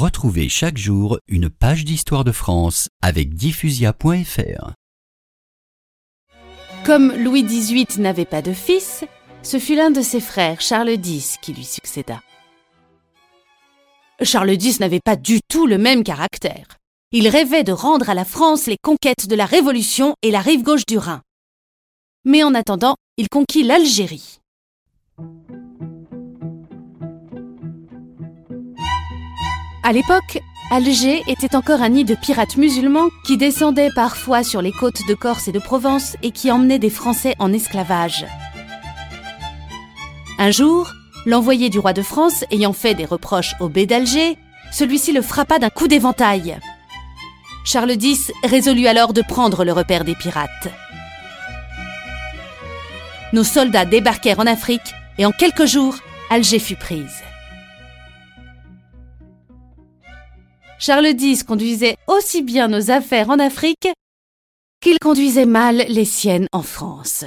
Retrouvez chaque jour une page d'histoire de France avec diffusia.fr. Comme Louis XVIII n'avait pas de fils, ce fut l'un de ses frères, Charles X, qui lui succéda. Charles X n'avait pas du tout le même caractère. Il rêvait de rendre à la France les conquêtes de la Révolution et la rive gauche du Rhin. Mais en attendant, il conquit l'Algérie. À l'époque, Alger était encore un nid de pirates musulmans qui descendaient parfois sur les côtes de Corse et de Provence et qui emmenaient des Français en esclavage. Un jour, l'envoyé du roi de France ayant fait des reproches au bey d'Alger, celui-ci le frappa d'un coup d'éventail. Charles X résolut alors de prendre le repère des pirates. Nos soldats débarquèrent en Afrique et en quelques jours, Alger fut prise. Charles X conduisait aussi bien nos affaires en Afrique qu'il conduisait mal les siennes en France.